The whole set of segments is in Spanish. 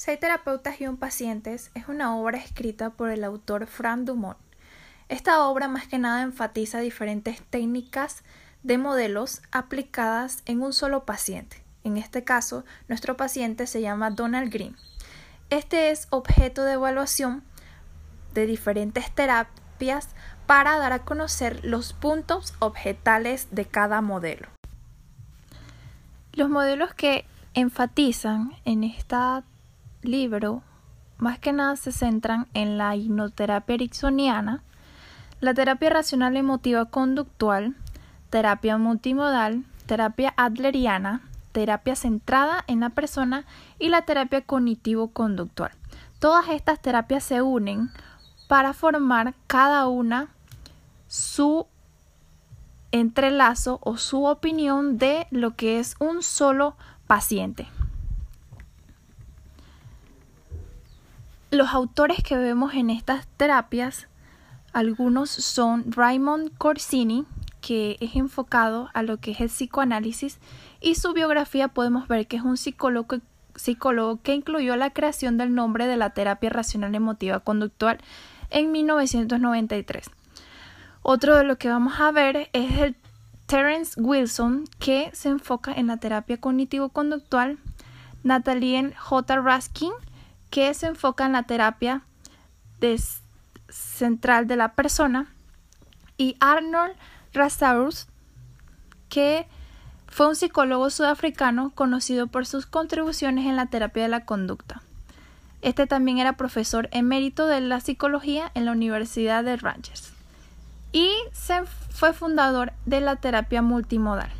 Seis terapeutas y un pacientes es una obra escrita por el autor Frank Dumont. Esta obra más que nada enfatiza diferentes técnicas de modelos aplicadas en un solo paciente. En este caso, nuestro paciente se llama Donald Green. Este es objeto de evaluación de diferentes terapias para dar a conocer los puntos objetales de cada modelo. Los modelos que enfatizan en esta libro más que nada se centran en la hipnoterapia ericksoniana, la terapia racional emotiva conductual, terapia multimodal, terapia adleriana, terapia centrada en la persona y la terapia cognitivo-conductual. Todas estas terapias se unen para formar cada una su entrelazo o su opinión de lo que es un solo paciente. Los autores que vemos en estas terapias, algunos son Raymond Corsini, que es enfocado a lo que es el psicoanálisis, y su biografía podemos ver que es un psicólogo, que incluyó la creación del nombre de la terapia racional emotiva conductual en 1993. Otro de lo que vamos a ver es el Terence Wilson, que se enfoca en la terapia cognitivo-conductual, Natalie J. Raskin, que se enfoca en la terapia central de la persona, y Arnold Rasaurus, que fue un psicólogo sudafricano conocido por sus contribuciones en la terapia de la conducta. Este también era profesor emérito de la psicología en la Universidad de Rangers y se fue fundador de la terapia multimodal.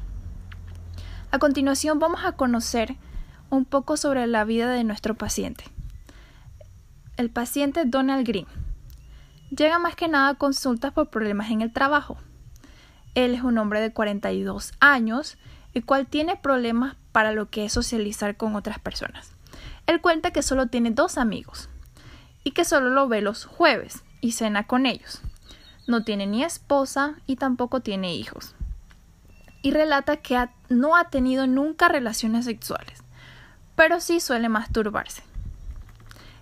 A continuación vamos a conocer un poco sobre la vida de nuestro paciente el paciente Donald Green. Llega más que nada a consultas por problemas en el trabajo. Él es un hombre de 42 años, el cual tiene problemas para lo que es socializar con otras personas. Él cuenta que solo tiene dos amigos y que solo lo ve los jueves y cena con ellos. No tiene ni esposa y tampoco tiene hijos. Y relata que no ha tenido nunca relaciones sexuales, pero sí suele masturbarse.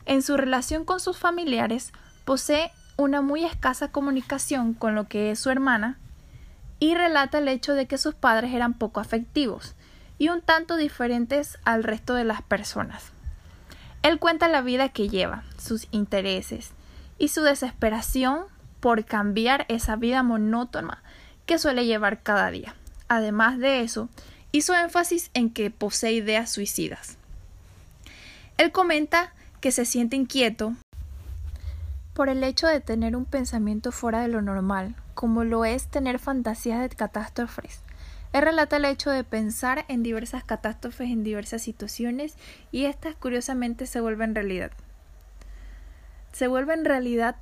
En su relación con sus familiares posee una muy escasa comunicación con lo que es su hermana y relata el hecho de que sus padres eran poco afectivos y un tanto diferentes al resto de las personas. Él cuenta la vida que lleva, sus intereses y su desesperación por cambiar esa vida monótona que suele llevar cada día. Además de eso, hizo énfasis en que posee ideas suicidas. Él comenta que se siente inquieto por el hecho de tener un pensamiento fuera de lo normal, como lo es tener fantasías de catástrofes. Él relata el hecho de pensar en diversas catástrofes en diversas situaciones y estas curiosamente se vuelven realidad. Se vuelven realidad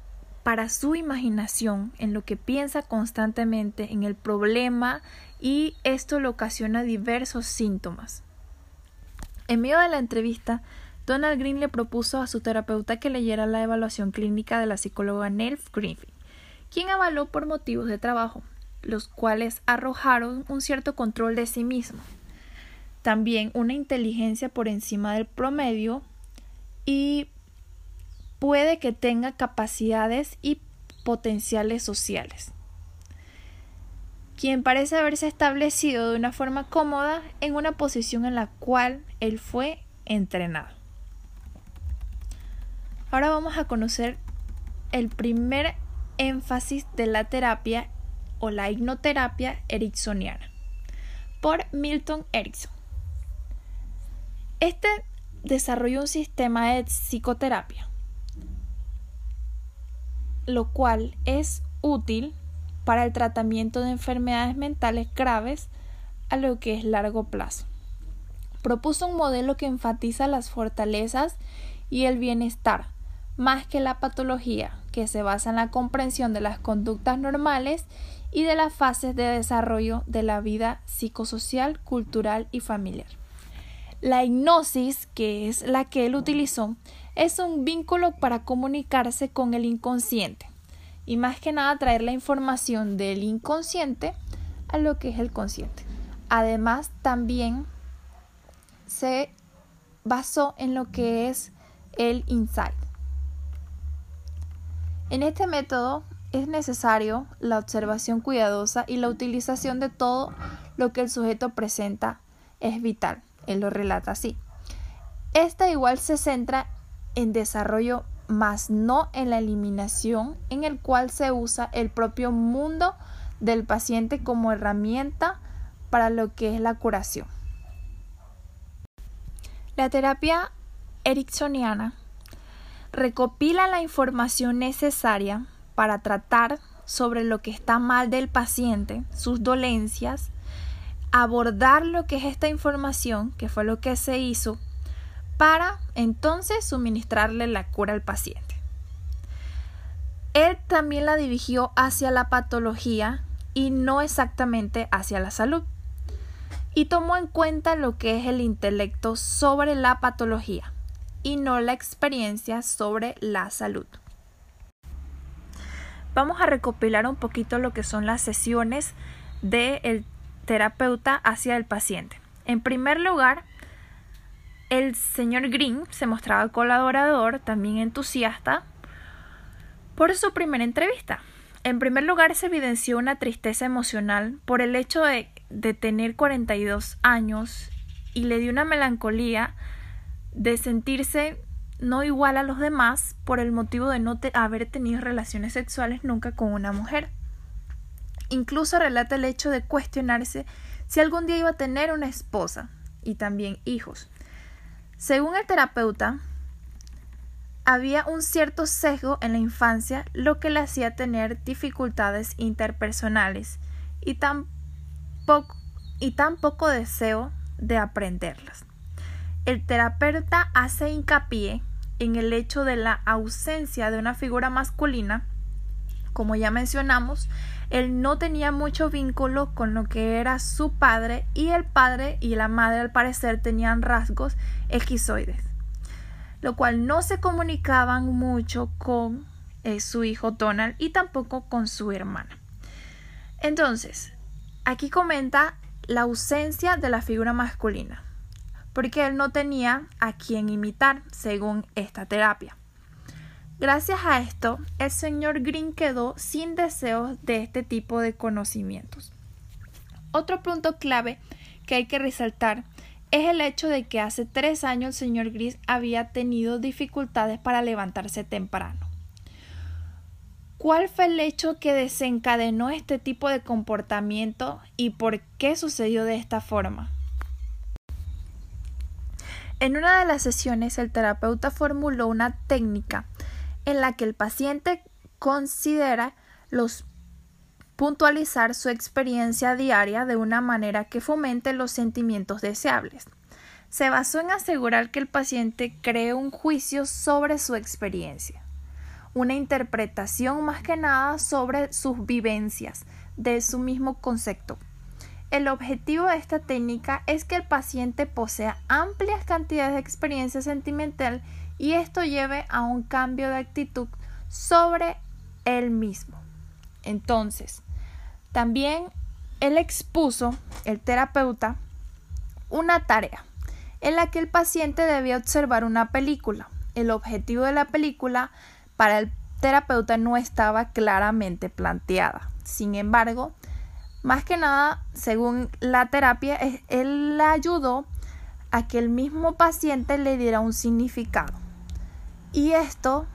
para su imaginación, en lo que piensa constantemente, en el problema y esto le ocasiona diversos síntomas. En medio de la entrevista, Donald Green le propuso a su terapeuta que leyera la evaluación clínica de la psicóloga Nelf Griffin, quien avaló por motivos de trabajo, los cuales arrojaron un cierto control de sí mismo, también una inteligencia por encima del promedio y puede que tenga capacidades y potenciales sociales quien parece haberse establecido de una forma cómoda en una posición en la cual él fue entrenado. Ahora vamos a conocer el primer énfasis de la terapia o la hipnoterapia ericksoniana por Milton Erickson. Este desarrolló un sistema de psicoterapia, lo cual es útil para el tratamiento de enfermedades mentales graves a lo que es largo plazo. Propuso un modelo que enfatiza las fortalezas y el bienestar, más que la patología, que se basa en la comprensión de las conductas normales y de las fases de desarrollo de la vida psicosocial, cultural y familiar. La hipnosis, que es la que él utilizó, es un vínculo para comunicarse con el inconsciente y más que nada traer la información del inconsciente a lo que es el consciente. Además, también se basó en lo que es el insight. En este método es necesario la observación cuidadosa y la utilización de todo lo que el sujeto presenta es vital. Él lo relata así. Esta igual se centra en desarrollo más no en la eliminación en el cual se usa el propio mundo del paciente como herramienta para lo que es la curación. La terapia ericksoniana recopila la información necesaria para tratar sobre lo que está mal del paciente, sus dolencias, abordar lo que es esta información, que fue lo que se hizo, para entonces suministrarle la cura al paciente. Él también la dirigió hacia la patología y no exactamente hacia la salud. Y tomó en cuenta lo que es el intelecto sobre la patología y no la experiencia sobre la salud. Vamos a recopilar un poquito lo que son las sesiones del terapeuta hacia el paciente. En primer lugar, el señor Green se mostraba colaborador, también entusiasta, por su primera entrevista. En primer lugar, se evidenció una tristeza emocional por el hecho de, de tener 42 años y le dio una melancolía de sentirse no igual a los demás por el motivo de no haber tenido relaciones sexuales nunca con una mujer. Incluso relata el hecho de cuestionarse si algún día iba a tener una esposa y también hijos. Según el terapeuta, había un cierto sesgo en la infancia, lo que le hacía tener dificultades interpersonales y tan, y tan poco deseo de aprenderlas. El terapeuta hace hincapié en el hecho de la ausencia de una figura masculina. Como ya mencionamos, él no tenía mucho vínculo con lo que era su padre y el padre y la madre al parecer tenían rasgos esquizoides, lo cual no se comunicaban mucho con eh, su hijo Donald y tampoco con su hermana. Entonces, aquí comenta la ausencia de la figura masculina, porque él no tenía a quien imitar según esta terapia. Gracias a esto, el señor Green quedó sin deseos de este tipo de conocimientos. Otro punto clave que hay que resaltar es el hecho de que hace tres años el señor Gris había tenido dificultades para levantarse temprano. ¿Cuál fue el hecho que desencadenó este tipo de comportamiento y por qué sucedió de esta forma? En una de las sesiones el terapeuta formuló una técnica en la que el paciente considera los puntualizar su experiencia diaria de una manera que fomente los sentimientos deseables. Se basó en asegurar que el paciente cree un juicio sobre su experiencia, una interpretación más que nada sobre sus vivencias de su mismo concepto. El objetivo de esta técnica es que el paciente posea amplias cantidades de experiencia sentimental y esto lleve a un cambio de actitud sobre él mismo. Entonces, también él expuso, el terapeuta, una tarea en la que el paciente debía observar una película. El objetivo de la película para el terapeuta no estaba claramente planteada. Sin embargo, más que nada, según la terapia, él la ayudó a que el mismo paciente le diera un significado. Y esto,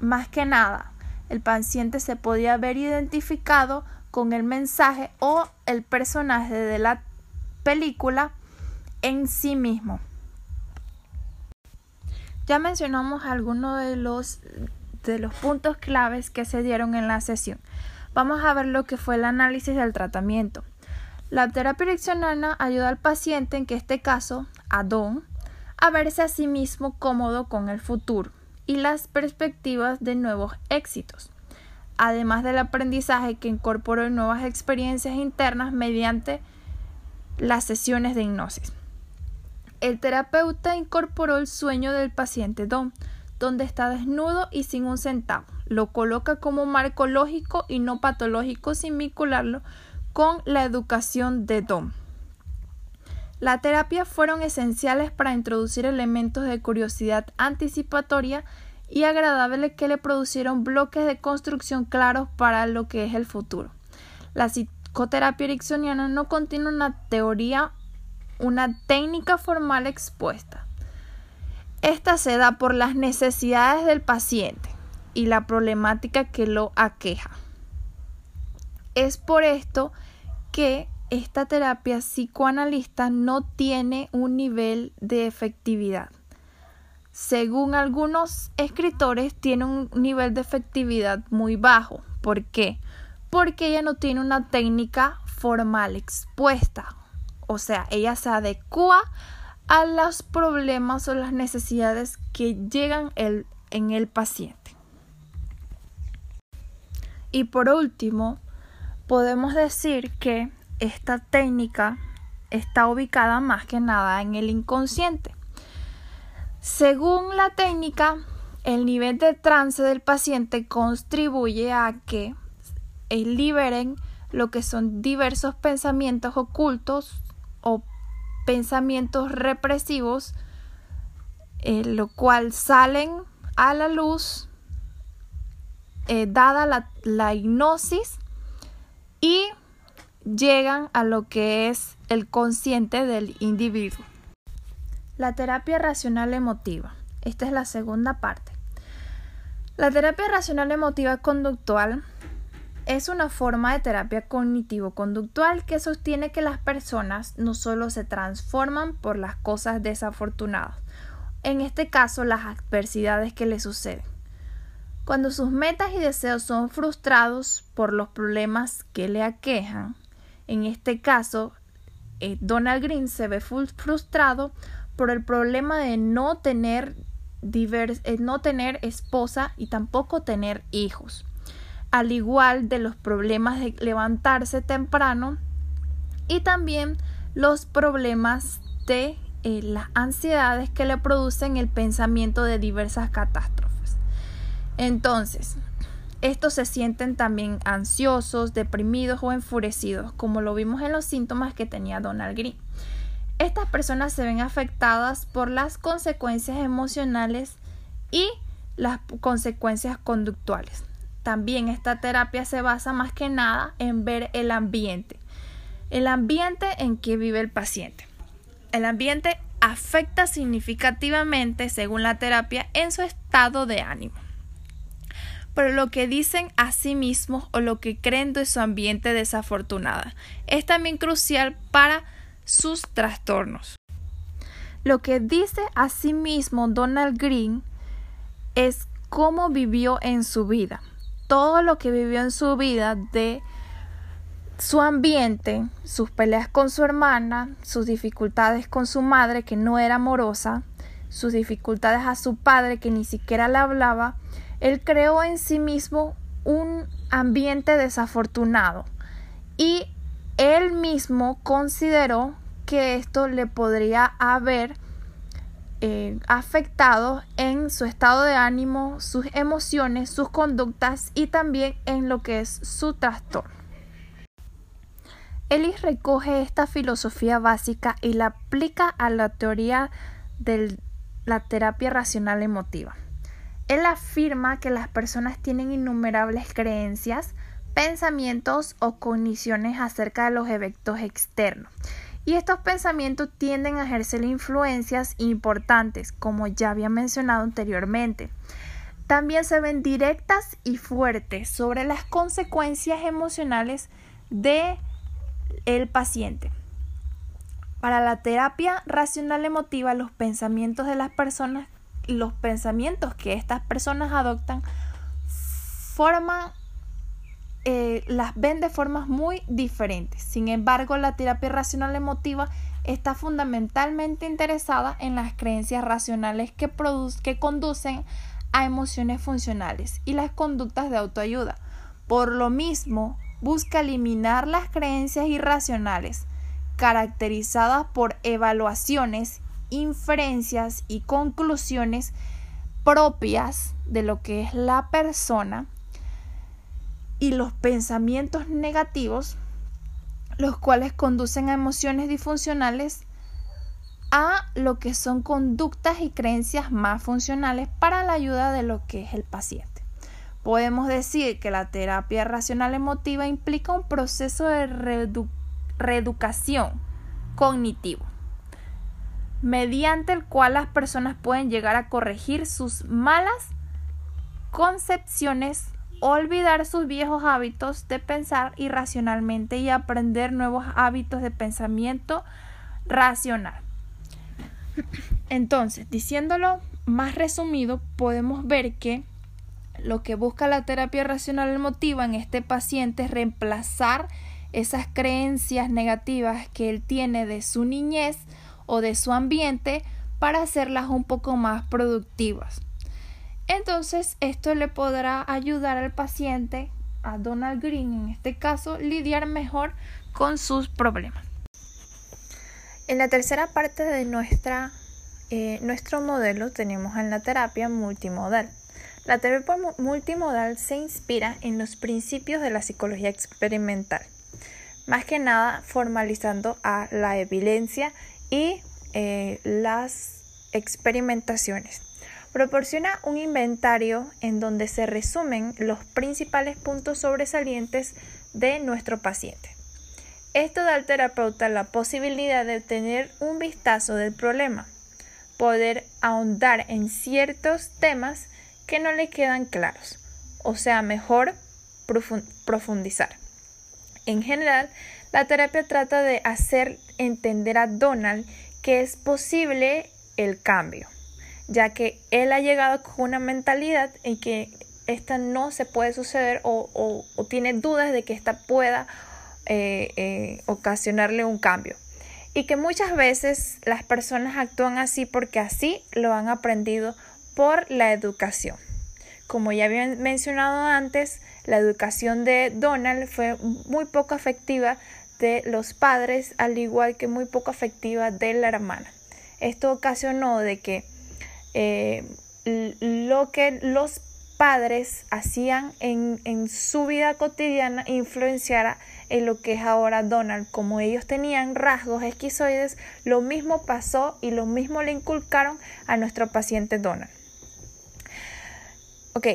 más que nada, el paciente se podía ver identificado con el mensaje o el personaje de la película en sí mismo. Ya mencionamos algunos de los, de los puntos claves que se dieron en la sesión. Vamos a ver lo que fue el análisis del tratamiento. La terapia direccional ayuda al paciente, en este caso, a Don, a verse a sí mismo cómodo con el futuro y las perspectivas de nuevos éxitos, además del aprendizaje que incorporó nuevas experiencias internas mediante las sesiones de hipnosis. El terapeuta incorporó el sueño del paciente Dom, donde está desnudo y sin un centavo. Lo coloca como marco lógico y no patológico sin vincularlo con la educación de Dom. La terapia fueron esenciales para introducir elementos de curiosidad anticipatoria y agradable que le producieron bloques de construcción claros para lo que es el futuro. La psicoterapia ericksoniana no contiene una teoría, una técnica formal expuesta. Esta se da por las necesidades del paciente y la problemática que lo aqueja. Es por esto que esta terapia psicoanalista no tiene un nivel de efectividad. Según algunos escritores, tiene un nivel de efectividad muy bajo. ¿Por qué? Porque ella no tiene una técnica formal expuesta. O sea, ella se adecua a los problemas o las necesidades que llegan en el paciente. Y por último, podemos decir que esta técnica está ubicada más que nada en el inconsciente. Según la técnica, el nivel de trance del paciente contribuye a que liberen lo que son diversos pensamientos ocultos o pensamientos represivos, eh, lo cual salen a la luz eh, dada la, la hipnosis y llegan a lo que es el consciente del individuo. La terapia racional emotiva. Esta es la segunda parte. La terapia racional emotiva conductual es una forma de terapia cognitivo-conductual que sostiene que las personas no solo se transforman por las cosas desafortunadas, en este caso las adversidades que les suceden. Cuando sus metas y deseos son frustrados por los problemas que le aquejan, en este caso, eh, Donald Green se ve frustrado por el problema de no tener, eh, no tener esposa y tampoco tener hijos, al igual de los problemas de levantarse temprano y también los problemas de eh, las ansiedades que le producen el pensamiento de diversas catástrofes. Entonces, estos se sienten también ansiosos, deprimidos o enfurecidos, como lo vimos en los síntomas que tenía Donald Green. Estas personas se ven afectadas por las consecuencias emocionales y las consecuencias conductuales. También esta terapia se basa más que nada en ver el ambiente, el ambiente en que vive el paciente. El ambiente afecta significativamente, según la terapia, en su estado de ánimo pero lo que dicen a sí mismos o lo que creen de su ambiente desafortunada. Es también crucial para sus trastornos. Lo que dice a sí mismo Donald Green es cómo vivió en su vida. Todo lo que vivió en su vida de su ambiente, sus peleas con su hermana, sus dificultades con su madre que no era amorosa, sus dificultades a su padre que ni siquiera le hablaba, él creó en sí mismo un ambiente desafortunado y él mismo consideró que esto le podría haber eh, afectado en su estado de ánimo, sus emociones, sus conductas y también en lo que es su trastorno. Ellis recoge esta filosofía básica y la aplica a la teoría de la terapia racional emotiva. Él afirma que las personas tienen innumerables creencias, pensamientos o cogniciones acerca de los eventos externos. Y estos pensamientos tienden a ejercer influencias importantes, como ya había mencionado anteriormente. También se ven directas y fuertes sobre las consecuencias emocionales de el paciente. Para la terapia racional emotiva, los pensamientos de las personas los pensamientos que estas personas adoptan forman, eh, las ven de formas muy diferentes. Sin embargo, la terapia racional emotiva está fundamentalmente interesada en las creencias racionales que, que conducen a emociones funcionales y las conductas de autoayuda. Por lo mismo, busca eliminar las creencias irracionales caracterizadas por evaluaciones inferencias y conclusiones propias de lo que es la persona y los pensamientos negativos, los cuales conducen a emociones disfuncionales a lo que son conductas y creencias más funcionales para la ayuda de lo que es el paciente. Podemos decir que la terapia racional emotiva implica un proceso de reeducación cognitivo, mediante el cual las personas pueden llegar a corregir sus malas concepciones, olvidar sus viejos hábitos de pensar irracionalmente y aprender nuevos hábitos de pensamiento racional. Entonces, diciéndolo más resumido, podemos ver que lo que busca la terapia racional emotiva en este paciente es reemplazar esas creencias negativas que él tiene de su niñez o de su ambiente para hacerlas un poco más productivas. Entonces, esto le podrá ayudar al paciente, a Donald Green en este caso, lidiar mejor con sus problemas. En la tercera parte de nuestra, eh, nuestro modelo tenemos en la terapia multimodal. La terapia multimodal se inspira en los principios de la psicología experimental, más que nada formalizando a la evidencia y eh, las experimentaciones. Proporciona un inventario en donde se resumen los principales puntos sobresalientes de nuestro paciente. Esto da al terapeuta la posibilidad de tener un vistazo del problema, poder ahondar en ciertos temas que no le quedan claros, o sea, mejor profundizar. En general, la terapia trata de hacer entender a Donald que es posible el cambio ya que él ha llegado con una mentalidad en que esta no se puede suceder o, tiene dudas de que esta pueda eh, eh, ocasionarle un cambio. Y que muchas veces las personas actúan así porque así lo han aprendido por la educación. Como ya había mencionado antes, la educación de Donald fue muy poco afectiva de los padres, al igual que muy poco afectiva de la hermana. Esto ocasionó de que eh, lo que los padres hacían en, en, su vida cotidiana influenciara en lo que es ahora Donald. Como ellos tenían rasgos esquizoides, lo mismo pasó y lo mismo le inculcaron a nuestro paciente Donald. Ok.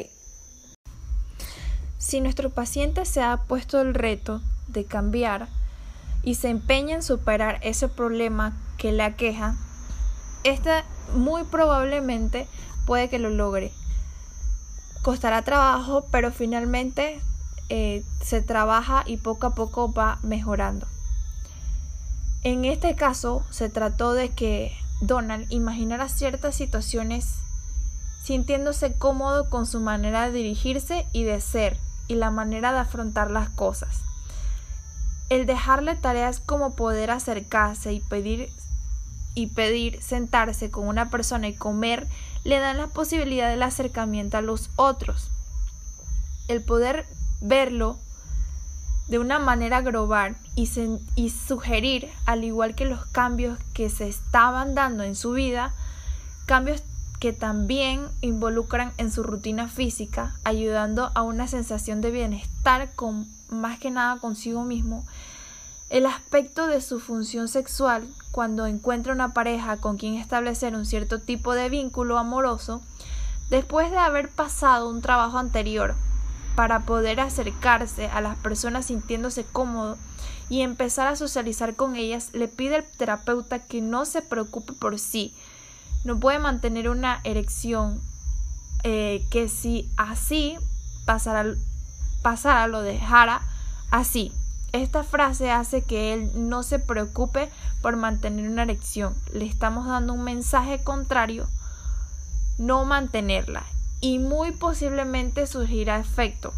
Si nuestro paciente se ha puesto el reto de cambiar y se empeña en superar ese problema que le aqueja, esta muy probablemente puede que lo logre. Costará trabajo, pero finalmente eh, se trabaja y poco a poco va mejorando. En este caso se trató de que Donald imaginara ciertas situaciones sintiéndose cómodo con su manera de dirigirse y de ser y la manera de afrontar las cosas. El dejarle tareas como poder acercarse y pedir y pedir sentarse con una persona y comer le dan la posibilidad del acercamiento a los otros. El poder verlo de una manera global y, y, sugerir, al igual que los cambios que se estaban dando en su vida, cambios que también involucran en su rutina física, ayudando a una sensación de bienestar con más que nada consigo mismo el aspecto de su función sexual cuando encuentra una pareja con quien establecer un cierto tipo de vínculo amoroso, después de haber pasado un trabajo anterior para poder acercarse a las personas sintiéndose cómodo y empezar a socializar con ellas, le pide al terapeuta que no se preocupe por sí. No puede mantener una erección eh, que si así pasara, pasara, lo dejara así. Esta frase hace que él no se preocupe por mantener una erección. Le estamos dando un mensaje contrario, no mantenerla. Y muy posiblemente surgirá efecto.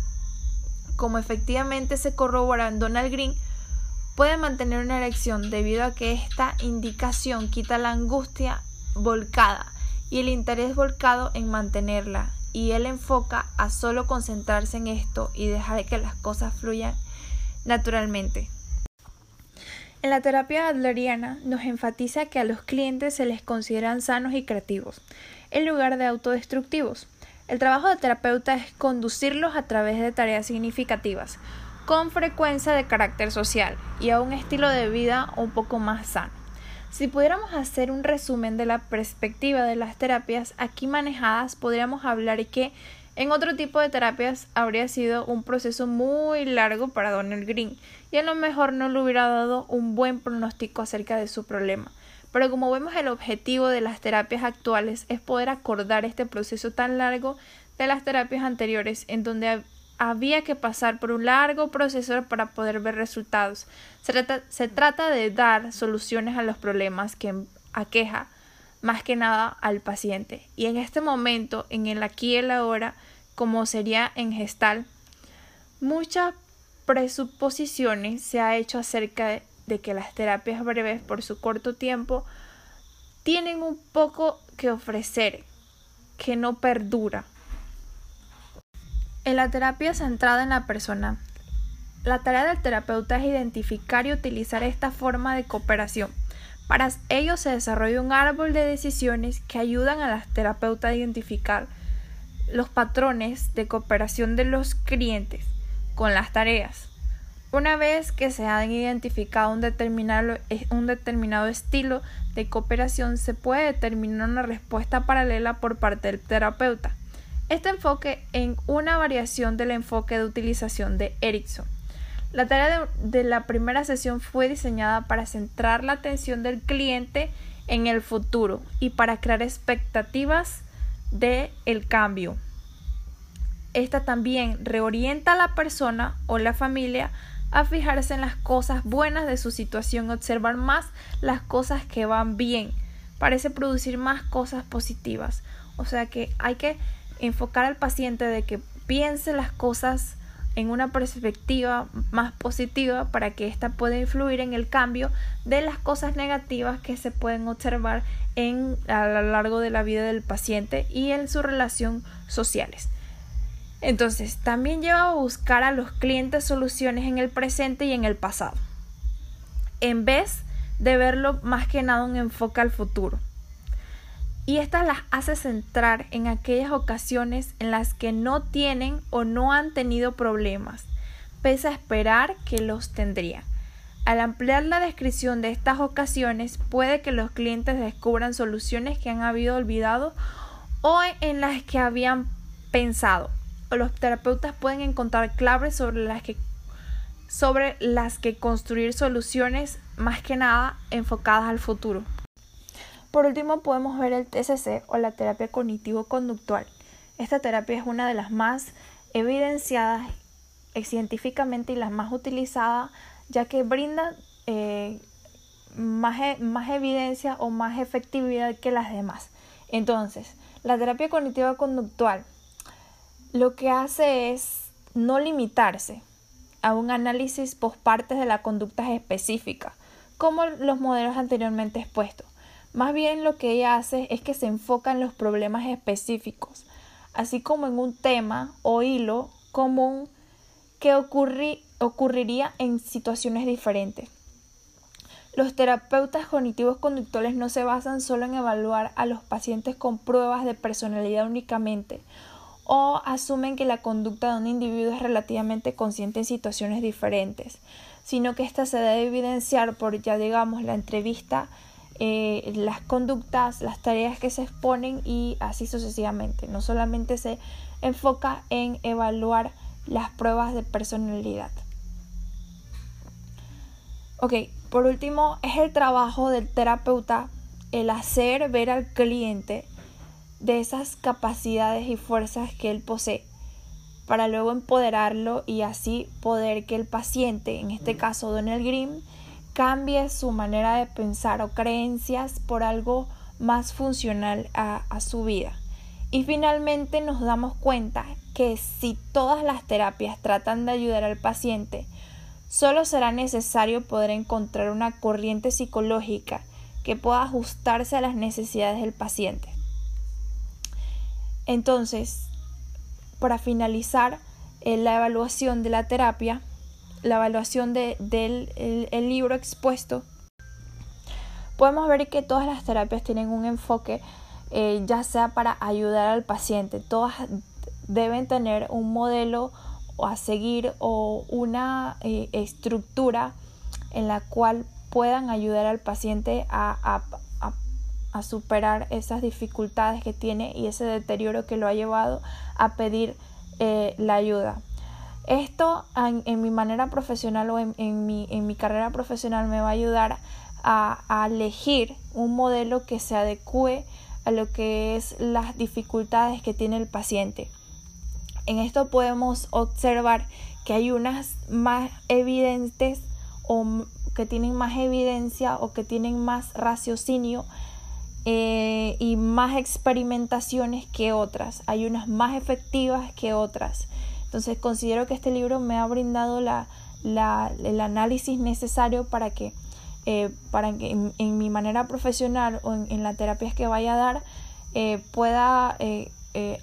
Como efectivamente se corrobora en Donald Green, puede mantener una erección debido a que esta indicación quita la angustia volcada y el interés volcado en mantenerla y él enfoca a solo concentrarse en esto y dejar que las cosas fluyan naturalmente. En la terapia adleriana nos enfatiza que a los clientes se les consideran sanos y creativos, en lugar de autodestructivos. El trabajo de terapeuta es conducirlos a través de tareas significativas, con frecuencia de carácter social y a un estilo de vida un poco más sano. Si pudiéramos hacer un resumen de la perspectiva de las terapias aquí manejadas, podríamos hablar que en otro tipo de terapias habría sido un proceso muy largo para Donald Green y a lo mejor no le hubiera dado un buen pronóstico acerca de su problema. Pero como vemos el objetivo de las terapias actuales es poder acordar este proceso tan largo de las terapias anteriores en donde había que pasar por un largo proceso para poder ver resultados. Se trata, de dar soluciones a los problemas que aqueja más que nada al paciente. Y en este momento, en el aquí y el ahora, como sería en gestal, muchas presuposiciones se ha hecho acerca de que las terapias breves por su corto tiempo tienen un poco que ofrecer que no perdura. En la terapia centrada en la persona, la tarea del terapeuta es identificar y utilizar esta forma de cooperación. Para ello se desarrolla un árbol de decisiones que ayudan a la terapeuta a identificar los patrones de cooperación de los clientes con las tareas, una vez que se han identificado un determinado, un determinado estilo de cooperación, se puede determinar una respuesta paralela por parte del terapeuta. Este enfoque en una variación del enfoque de utilización de Erickson. La tarea de, la primera sesión fue diseñada para centrar la atención del cliente en el futuro y para crear expectativas de el cambio. Esta también reorienta a la persona o la familia a fijarse en las cosas buenas de su situación, observar más las cosas que van bien, parece producir más cosas positivas. O sea que hay que enfocar al paciente de que piense las cosas en una perspectiva más positiva para que ésta pueda influir en el cambio de las cosas negativas que se pueden observar en, a lo largo de la vida del paciente y en sus relaciones sociales. Entonces, también lleva a buscar a los clientes soluciones en el presente y en el pasado, en vez de verlo más que nada un enfoque al futuro. Y estas las hace centrar en aquellas ocasiones en las que no tienen o no han tenido problemas, pese a esperar que los tendrían. Al ampliar la descripción de estas ocasiones, puede que los clientes descubran soluciones que han habido olvidado o en las que habían pensado los terapeutas pueden encontrar claves sobre las que sobre las que construir soluciones más que nada enfocadas al futuro. Por último, podemos ver el TCC o la terapia cognitivo-conductual. Esta terapia es una de las más evidenciadas científicamente y las más utilizadas, ya que brinda eh, más, e, más evidencia o más efectividad que las demás. Entonces, la terapia cognitiva-conductual lo que hace es no limitarse a un análisis post partes de la conducta específica, como los modelos anteriormente expuestos. Más bien lo que ella hace es que se enfoca en los problemas específicos, así como en un tema o hilo común que ocurriría en situaciones diferentes. Los terapeutas cognitivos conductuales no se basan solo en evaluar a los pacientes con pruebas de personalidad únicamente o asumen que la conducta de un individuo es relativamente consciente en situaciones diferentes, sino que ésta se debe evidenciar por ya digamos la entrevista, eh, las conductas, las tareas que se exponen y así sucesivamente. No solamente se enfoca en evaluar las pruebas de personalidad. Ok, por último, es el trabajo del terapeuta el hacer ver al cliente de esas capacidades y fuerzas que él posee para luego empoderarlo y así poder que el paciente, en este caso Donald Grimm, cambie su manera de pensar o creencias por algo más funcional a, a su vida. Y finalmente nos damos cuenta que si todas las terapias tratan de ayudar al paciente, solo será necesario poder encontrar una corriente psicológica que pueda ajustarse a las necesidades del paciente. Entonces, para finalizar eh, la evaluación de la terapia, la evaluación del el, libro expuesto, podemos ver que todas las terapias tienen un enfoque eh, ya sea para ayudar al paciente, todas deben tener un modelo a seguir o una eh, estructura en la cual puedan ayudar al paciente a, superar esas dificultades que tiene y ese deterioro que lo ha llevado a pedir eh, la ayuda. Esto en, mi manera profesional o en, mi, en, mi, carrera profesional me va a ayudar a, a, elegir un modelo que se adecue a lo que es las dificultades que tiene el paciente. En esto podemos observar que hay unas más evidentes o que tienen más evidencia o que tienen más raciocinio eh, y más experimentaciones que otras. Hay unas más efectivas que otras. Entonces considero que este libro me ha brindado la, el análisis necesario para que, eh, para que en, mi manera profesional o en, las terapias que vaya a dar eh, pueda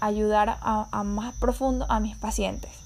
ayudar a, a más profundo a mis pacientes.